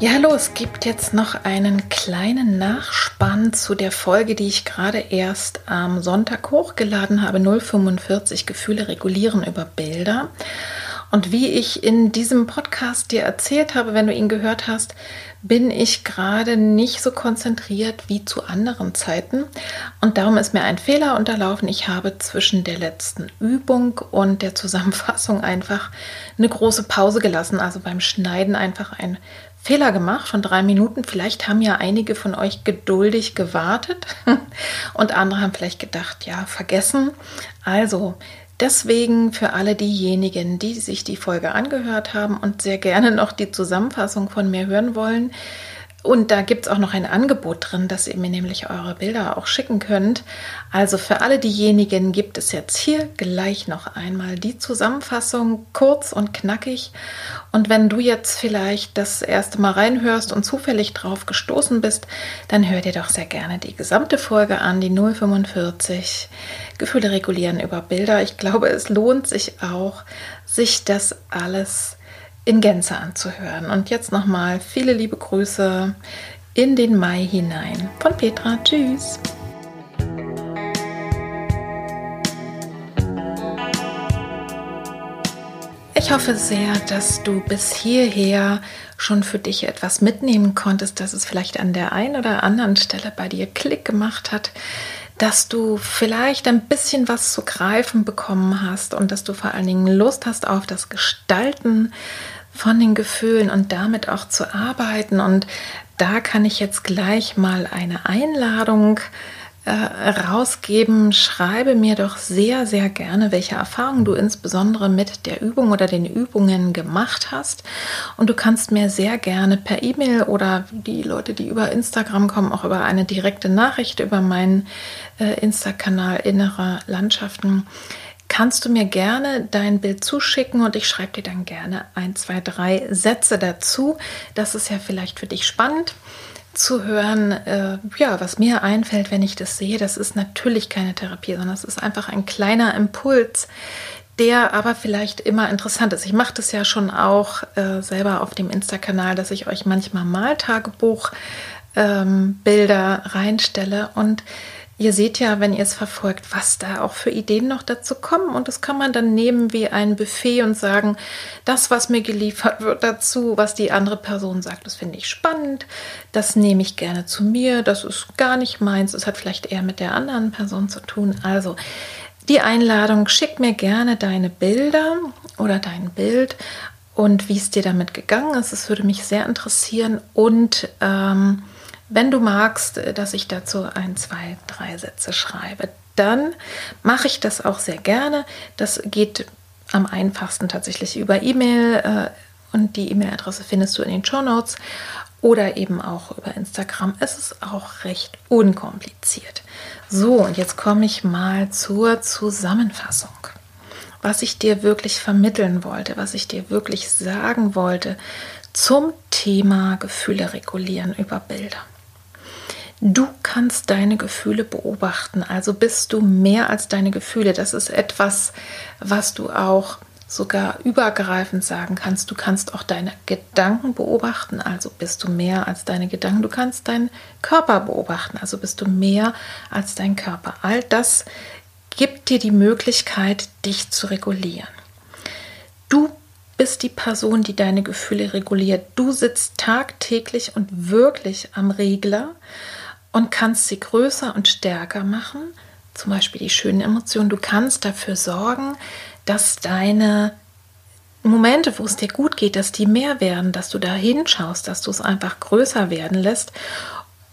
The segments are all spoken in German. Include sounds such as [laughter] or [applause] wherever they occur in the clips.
Ja, hallo, es gibt jetzt noch einen kleinen Nachspann zu der Folge, die ich gerade erst am Sonntag hochgeladen habe, 045 Gefühle regulieren über Bilder. Und wie ich in diesem Podcast dir erzählt habe, wenn du ihn gehört hast, bin ich gerade nicht so konzentriert wie zu anderen Zeiten. Und darum ist mir ein Fehler unterlaufen. Ich habe zwischen der letzten Übung und der Zusammenfassung einfach eine große Pause gelassen. Also beim Schneiden einfach ein Fehler gemacht von drei Minuten. Vielleicht haben ja einige von euch geduldig gewartet [laughs] und andere haben vielleicht gedacht, ja, vergessen. Also deswegen für alle diejenigen, die sich die Folge angehört haben und sehr gerne noch die Zusammenfassung von mir hören wollen, und da gibt es auch noch ein Angebot drin, dass ihr mir nämlich eure Bilder auch schicken könnt. Also für alle diejenigen gibt es jetzt hier gleich noch einmal die Zusammenfassung, kurz und knackig. Und wenn du jetzt vielleicht das erste Mal reinhörst und zufällig drauf gestoßen bist, dann hör dir doch sehr gerne die gesamte Folge an, die 045 Gefühle regulieren über Bilder. Ich glaube, es lohnt sich auch, sich das alles in Gänze anzuhören. Und jetzt nochmal viele liebe Grüße in den Mai hinein. Von Petra. Tschüss. Ich hoffe sehr, dass du bis hierher schon für dich etwas mitnehmen konntest, dass es vielleicht an der einen oder anderen Stelle bei dir Klick gemacht hat, dass du vielleicht ein bisschen was zu greifen bekommen hast und dass du vor allen Dingen Lust hast auf das Gestalten von den Gefühlen und damit auch zu arbeiten. Und da kann ich jetzt gleich mal eine Einladung äh, rausgeben. Schreibe mir doch sehr, sehr gerne, welche Erfahrungen du insbesondere mit der Übung oder den Übungen gemacht hast. Und du kannst mir sehr gerne per E-Mail oder die Leute, die über Instagram kommen, auch über eine direkte Nachricht über meinen äh, Insta-Kanal Innere Landschaften kannst du mir gerne dein Bild zuschicken und ich schreibe dir dann gerne ein, zwei, drei Sätze dazu. Das ist ja vielleicht für dich spannend zu hören, äh, ja, was mir einfällt, wenn ich das sehe. Das ist natürlich keine Therapie, sondern es ist einfach ein kleiner Impuls, der aber vielleicht immer interessant ist. Ich mache das ja schon auch äh, selber auf dem Insta-Kanal, dass ich euch manchmal mal Tagebuch ähm, reinstelle und Ihr seht ja, wenn ihr es verfolgt, was da auch für Ideen noch dazu kommen. Und das kann man dann nehmen wie ein Buffet und sagen, das, was mir geliefert wird dazu, was die andere Person sagt, das finde ich spannend. Das nehme ich gerne zu mir. Das ist gar nicht meins. Es hat vielleicht eher mit der anderen Person zu tun. Also die Einladung, schick mir gerne deine Bilder oder dein Bild und wie es dir damit gegangen ist. Es würde mich sehr interessieren. Und ähm, wenn du magst, äh, dass ich dazu ein, zwei, drei Sätze schreibe, dann mache ich das auch sehr gerne. Das geht am einfachsten tatsächlich über E-Mail äh, und die E-Mail-Adresse findest du in den Show Notes oder eben auch über Instagram. Es ist auch recht unkompliziert. So, und jetzt komme ich mal zur Zusammenfassung. Was ich dir wirklich vermitteln wollte, was ich dir wirklich sagen wollte zum Thema Gefühle regulieren über Bilder. Du kannst deine Gefühle beobachten, also bist du mehr als deine Gefühle. Das ist etwas, was du auch sogar übergreifend sagen kannst. Du kannst auch deine Gedanken beobachten, also bist du mehr als deine Gedanken. Du kannst deinen Körper beobachten, also bist du mehr als dein Körper. All das gibt dir die Möglichkeit, dich zu regulieren. Du bist die Person, die deine Gefühle reguliert. Du sitzt tagtäglich und wirklich am Regler und kannst sie größer und stärker machen. Zum Beispiel die schönen Emotionen. Du kannst dafür sorgen, dass deine Momente, wo es dir gut geht, dass die mehr werden, dass du da hinschaust, dass du es einfach größer werden lässt.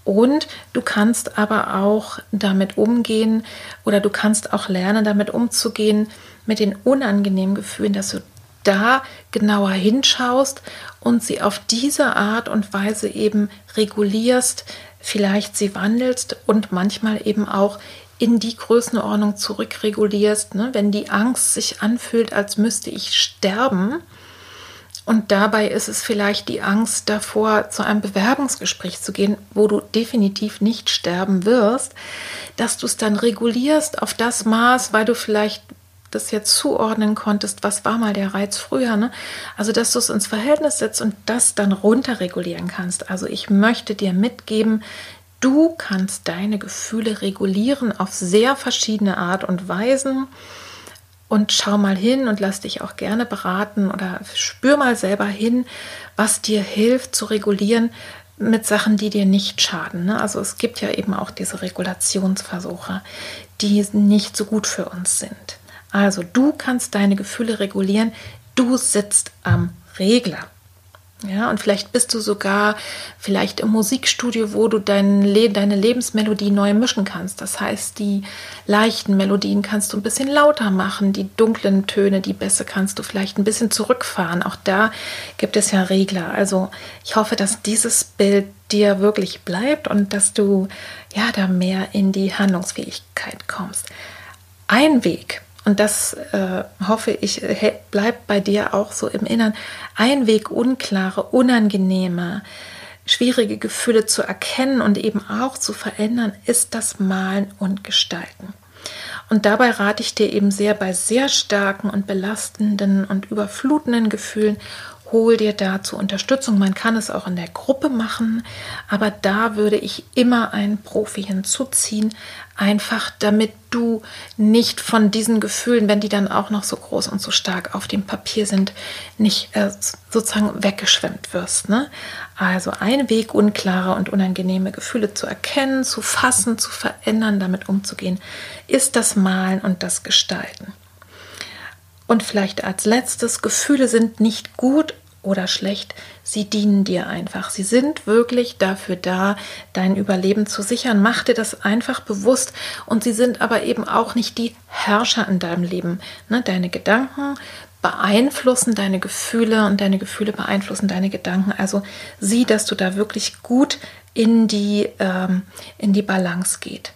Und du kannst aber auch damit umgehen oder du kannst auch lernen, damit umzugehen mit den unangenehmen Gefühlen, dass du da genauer hinschaust und sie auf diese Art und Weise eben regulierst, vielleicht sie wandelst und manchmal eben auch in die Größenordnung zurückregulierst, ne? wenn die Angst sich anfühlt, als müsste ich sterben. Und dabei ist es vielleicht die Angst davor, zu einem Bewerbungsgespräch zu gehen, wo du definitiv nicht sterben wirst, dass du es dann regulierst auf das Maß, weil du vielleicht das jetzt zuordnen konntest, was war mal der Reiz früher. Ne? Also, dass du es ins Verhältnis setzt und das dann runterregulieren kannst. Also, ich möchte dir mitgeben, du kannst deine Gefühle regulieren auf sehr verschiedene Art und Weisen. Und schau mal hin und lass dich auch gerne beraten oder spür mal selber hin, was dir hilft zu regulieren mit Sachen, die dir nicht schaden. Ne? Also es gibt ja eben auch diese Regulationsversuche, die nicht so gut für uns sind. Also du kannst deine Gefühle regulieren. Du sitzt am Regler. Ja, und vielleicht bist du sogar vielleicht im Musikstudio, wo du dein Le deine Lebensmelodie neu mischen kannst. Das heißt, die leichten Melodien kannst du ein bisschen lauter machen, die dunklen Töne, die Bässe kannst du vielleicht ein bisschen zurückfahren. Auch da gibt es ja Regler. Also ich hoffe, dass dieses Bild dir wirklich bleibt und dass du ja da mehr in die Handlungsfähigkeit kommst. Ein Weg, und das äh, hoffe ich, bleibt bei dir auch so im Innern, ein Weg, unklare, unangenehme, schwierige Gefühle zu erkennen und eben auch zu verändern, ist das Malen und Gestalten. Und dabei rate ich dir eben sehr bei sehr starken und belastenden und überflutenden Gefühlen hol dir dazu Unterstützung. Man kann es auch in der Gruppe machen, aber da würde ich immer einen Profi hinzuziehen, einfach damit du nicht von diesen Gefühlen, wenn die dann auch noch so groß und so stark auf dem Papier sind, nicht äh, sozusagen weggeschwemmt wirst. Ne? Also ein Weg, unklare und unangenehme Gefühle zu erkennen, zu fassen, zu verändern, damit umzugehen, ist das Malen und das Gestalten. Und vielleicht als letztes, Gefühle sind nicht gut oder schlecht, sie dienen dir einfach. Sie sind wirklich dafür da, dein Überleben zu sichern. Mach dir das einfach bewusst. Und sie sind aber eben auch nicht die Herrscher in deinem Leben. Ne? Deine Gedanken beeinflussen deine Gefühle und deine Gefühle beeinflussen deine Gedanken. Also sieh, dass du da wirklich gut in die, ähm, in die Balance geht.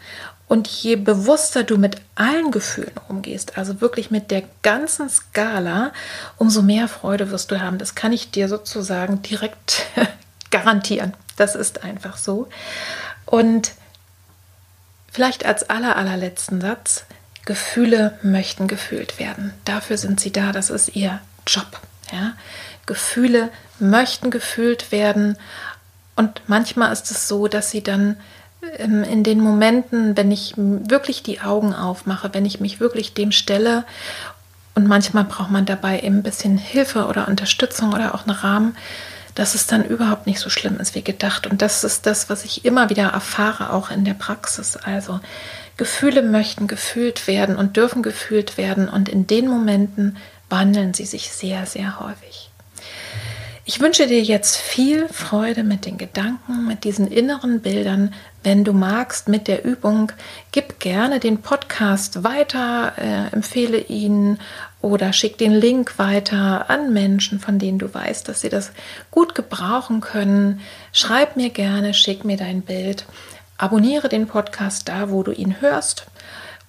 Und je bewusster du mit allen Gefühlen umgehst, also wirklich mit der ganzen Skala, umso mehr Freude wirst du haben. Das kann ich dir sozusagen direkt [laughs] garantieren. Das ist einfach so. Und vielleicht als aller, allerletzten Satz, Gefühle möchten gefühlt werden. Dafür sind sie da, das ist ihr Job. Ja? Gefühle möchten gefühlt werden und manchmal ist es so, dass sie dann in den Momenten, wenn ich wirklich die Augen aufmache, wenn ich mich wirklich dem stelle und manchmal braucht man dabei eben ein bisschen Hilfe oder Unterstützung oder auch einen Rahmen, dass es dann überhaupt nicht so schlimm ist wie gedacht. Und das ist das, was ich immer wieder erfahre, auch in der Praxis. Also Gefühle möchten gefühlt werden und dürfen gefühlt werden und in den Momenten wandeln sie sich sehr, sehr häufig. Ich wünsche dir jetzt viel Freude mit den Gedanken, mit diesen inneren Bildern. Wenn du magst, mit der Übung, gib gerne den Podcast weiter, äh, empfehle ihn oder schick den Link weiter an Menschen, von denen du weißt, dass sie das gut gebrauchen können. Schreib mir gerne, schick mir dein Bild. Abonniere den Podcast da, wo du ihn hörst.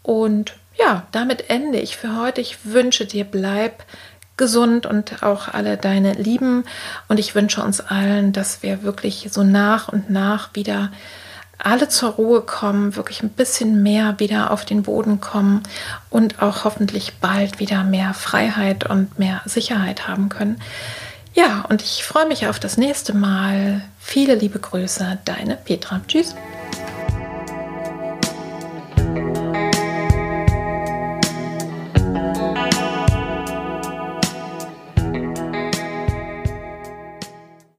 Und ja, damit ende ich für heute. Ich wünsche dir, bleib gesund und auch alle deine Lieben. Und ich wünsche uns allen, dass wir wirklich so nach und nach wieder alle zur Ruhe kommen, wirklich ein bisschen mehr wieder auf den Boden kommen und auch hoffentlich bald wieder mehr Freiheit und mehr Sicherheit haben können. Ja, und ich freue mich auf das nächste Mal. Viele liebe Grüße, deine Petra. Tschüss.